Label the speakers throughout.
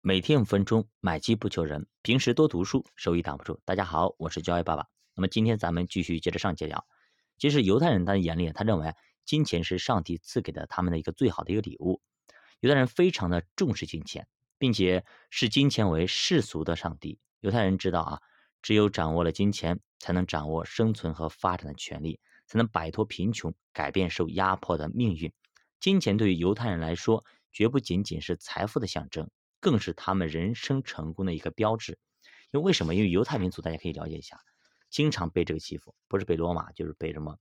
Speaker 1: 每天五分钟，买机不求人。平时多读书，收益挡不住。大家好，我是教育爸爸。那么今天咱们继续接着上节聊。其实犹太人他的眼里，他认为金钱是上帝赐给的他们的一个最好的一个礼物。犹太人非常的重视金钱，并且视金钱为世俗的上帝。犹太人知道啊，只有掌握了金钱，才能掌握生存和发展的权利，才能摆脱贫穷，改变受压迫的命运。金钱对于犹太人来说，绝不仅仅是财富的象征。更是他们人生成功的一个标志，因为为什么？因为犹太民族大家可以了解一下，经常被这个欺负，不是被罗马，就是被什么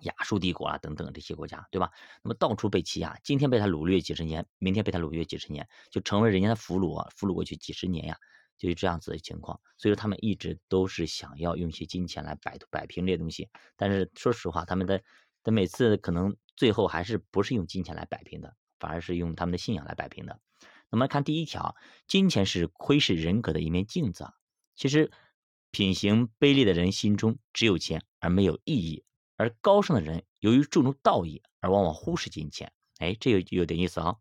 Speaker 1: 亚述帝国啊等等这些国家，对吧？那么到处被欺压，今天被他掳掠几十年，明天被他掳掠几十年，就成为人家的俘虏，俘虏过去几十年呀，就是这样子的情况。所以说他们一直都是想要用一些金钱来摆摆平这些东西，但是说实话，他们的的每次可能最后还是不是用金钱来摆平的，反而是用他们的信仰来摆平的。那么看第一条，金钱是窥视人格的一面镜子。其实，品行卑劣的人心中只有钱而没有意义，而高尚的人由于注重道义而往往忽视金钱。哎，这个有点意思啊。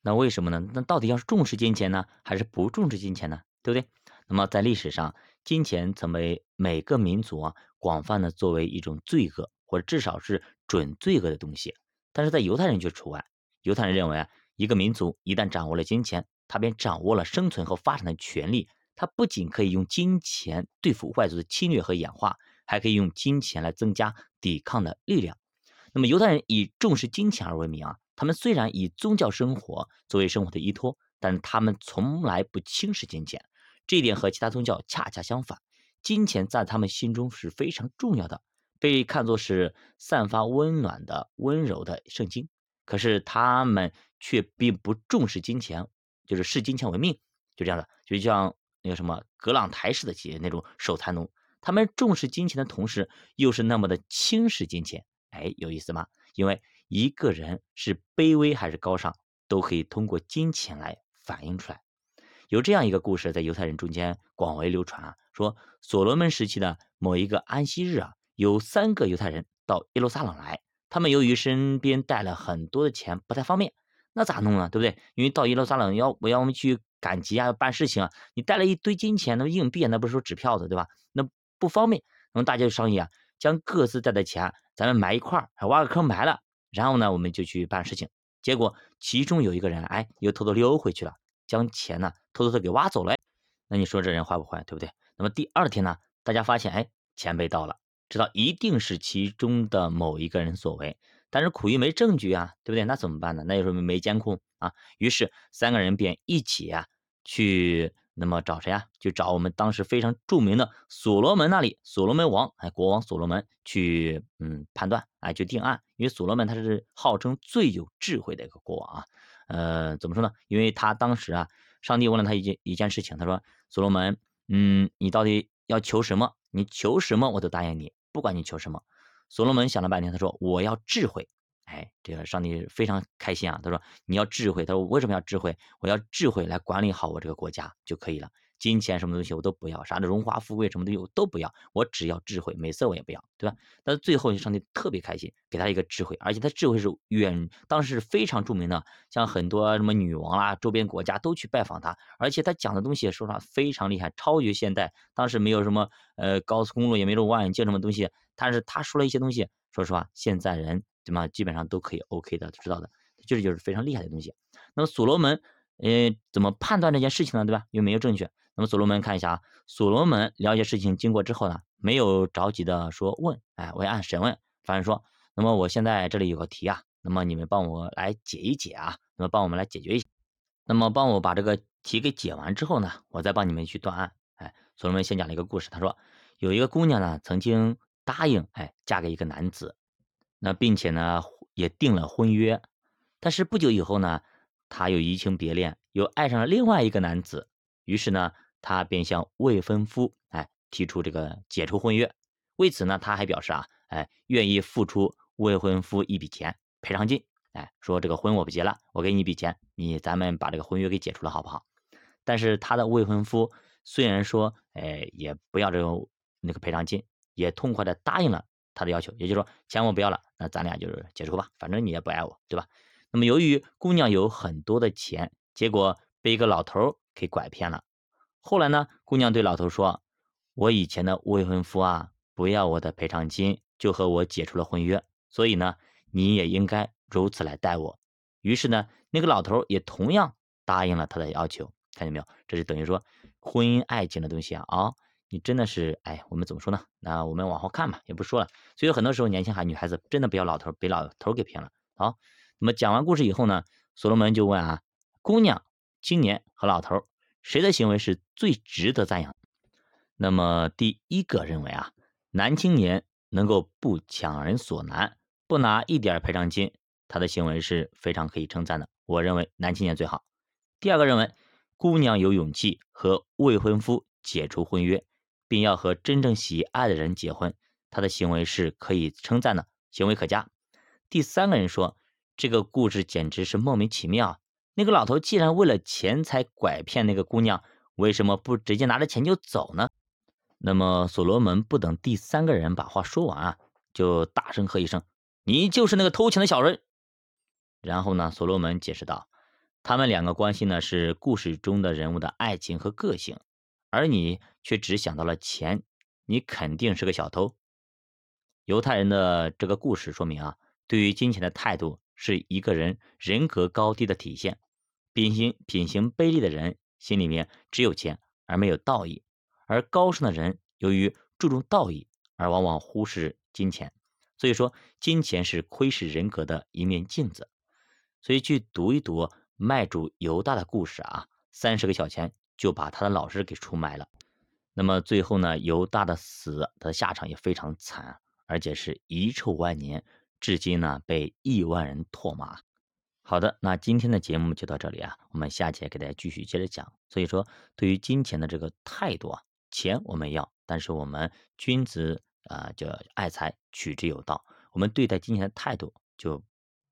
Speaker 1: 那为什么呢？那到底要是重视金钱呢，还是不重视金钱呢？对不对？那么在历史上，金钱曾被每个民族啊广泛的作为一种罪恶，或者至少是准罪恶的东西。但是在犹太人却除外，犹太人认为啊。一个民族一旦掌握了金钱，他便掌握了生存和发展的权利。他不仅可以用金钱对付外族的侵略和演化，还可以用金钱来增加抵抗的力量。那么，犹太人以重视金钱而闻名啊。他们虽然以宗教生活作为生活的依托，但他们从来不轻视金钱。这一点和其他宗教恰恰相反。金钱在他们心中是非常重要的，被看作是散发温暖的、温柔的圣经。可是他们却并不重视金钱，就是视金钱为命，就这样的，就像那个什么格朗台式的企业那种守财奴，他们重视金钱的同时，又是那么的轻视金钱。哎，有意思吗？因为一个人是卑微还是高尚，都可以通过金钱来反映出来。有这样一个故事，在犹太人中间广为流传啊，说所罗门时期的某一个安息日啊，有三个犹太人到耶路撒冷来。他们由于身边带了很多的钱，不太方便，那咋弄呢？对不对？因为到耶路撒冷要我要我们去赶集啊，办事情啊，你带了一堆金钱，那硬币，那不是说纸票子，对吧？那不方便。那么大家就商议啊，将各自带的钱，咱们埋一块儿，挖个坑埋了，然后呢，我们就去办事情。结果其中有一个人，哎，又偷偷溜回去了，将钱呢偷偷的给挖走了。那你说这人坏不坏？对不对？那么第二天呢，大家发现，哎，钱被盗了。知道一定是其中的某一个人所为，但是苦于没证据啊，对不对？那怎么办呢？那就说明没监控啊。于是三个人便一起啊去，那么找谁啊？就找我们当时非常著名的所罗门那里，所罗门王哎，国王所罗门去嗯判断哎，去定案。因为所罗门他是号称最有智慧的一个国王啊。呃，怎么说呢？因为他当时啊，上帝问了他一件一件事情，他说：“所罗门，嗯，你到底要求什么？你求什么我都答应你。”不管你求什么，所罗门想了半天，他说：“我要智慧。”哎，这个上帝非常开心啊。他说：“你要智慧。”他说：“我为什么要智慧？我要智慧来管理好我这个国家就可以了。金钱什么东西我都不要，啥的荣华富贵什么东西我都不要，我只要智慧，美色我也不要，对吧？”但是最后上帝特别开心，给他一个智慧，而且他智慧是远当时是非常著名的，像很多什么女王啦、周边国家都去拜访他，而且他讲的东西说实话非常厉害，超越现代。当时没有什么呃高速公路，也没有望远镜什么东西，但是他说了一些东西，说实话，现在人。对吗？基本上都可以 OK 的，知道的，这就是非常厉害的东西。那么所罗门，呃，怎么判断这件事情呢？对吧？又没有证据。那么所罗门看一下啊，所罗门了解事情经过之后呢，没有着急的说问，哎，我也按审问，反正说，那么我现在这里有个题啊，那么你们帮我来解一解啊，那么帮我们来解决一下，那么帮我把这个题给解完之后呢，我再帮你们去断案。哎，所罗门先讲了一个故事，他说有一个姑娘呢，曾经答应，哎，嫁给一个男子。那并且呢，也定了婚约，但是不久以后呢，他又移情别恋，又爱上了另外一个男子，于是呢，他便向未婚夫哎提出这个解除婚约。为此呢，他还表示啊，哎，愿意付出未婚夫一笔钱赔偿金，哎，说这个婚我不结了，我给你一笔钱，你咱们把这个婚约给解除了好不好？但是他的未婚夫虽然说，哎，也不要这个那个赔偿金，也痛快的答应了。他的要求，也就是说，钱我不要了，那咱俩就是解除吧，反正你也不爱我，对吧？那么由于姑娘有很多的钱，结果被一个老头给拐骗了。后来呢，姑娘对老头说：“我以前的未婚夫啊，不要我的赔偿金，就和我解除了婚约，所以呢，你也应该如此来待我。”于是呢，那个老头也同样答应了他的要求。看见没有？这就等于说，婚姻爱情的东西啊，啊，你真的是，哎，我们怎么说呢？那我们往后看吧，也不说了。所以很多时候，年轻孩女孩子真的不要老头被老头给骗了。好，那么讲完故事以后呢，所罗门就问啊，姑娘、青年和老头，谁的行为是最值得赞扬？那么第一个认为啊，男青年能够不强人所难，不拿一点赔偿金，他的行为是非常可以称赞的。我认为男青年最好。第二个认为。姑娘有勇气和未婚夫解除婚约，并要和真正喜爱的人结婚，她的行为是可以称赞的，行为可嘉。第三个人说，这个故事简直是莫名其妙。那个老头既然为了钱才拐骗那个姑娘，为什么不直接拿着钱就走呢？那么所罗门不等第三个人把话说完啊，就大声喝一声：“你就是那个偷钱的小人！”然后呢，所罗门解释道。他们两个关系呢是故事中的人物的爱情和个性，而你却只想到了钱，你肯定是个小偷。犹太人的这个故事说明啊，对于金钱的态度是一个人人格高低的体现。品行品行卑劣的人心里面只有钱而没有道义，而高尚的人由于注重道义而往往忽视金钱。所以说，金钱是窥视人格的一面镜子。所以去读一读。卖主犹大的故事啊，三十个小钱就把他的老师给出卖了。那么最后呢，犹大的死他的下场也非常惨，而且是遗臭万年，至今呢被亿万人唾骂。好的，那今天的节目就到这里啊，我们下节给大家继续接着讲。所以说，对于金钱的这个态度啊，钱我们要，但是我们君子啊叫爱财，取之有道。我们对待金钱的态度，就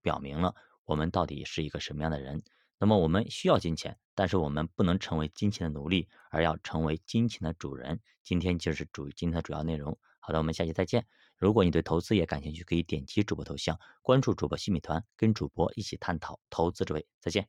Speaker 1: 表明了我们到底是一个什么样的人。那么我们需要金钱，但是我们不能成为金钱的奴隶，而要成为金钱的主人。今天就是主今天的主要内容。好的，我们下期再见。如果你对投资也感兴趣，可以点击主播头像，关注主播新米团，跟主播一起探讨投资之位。再见。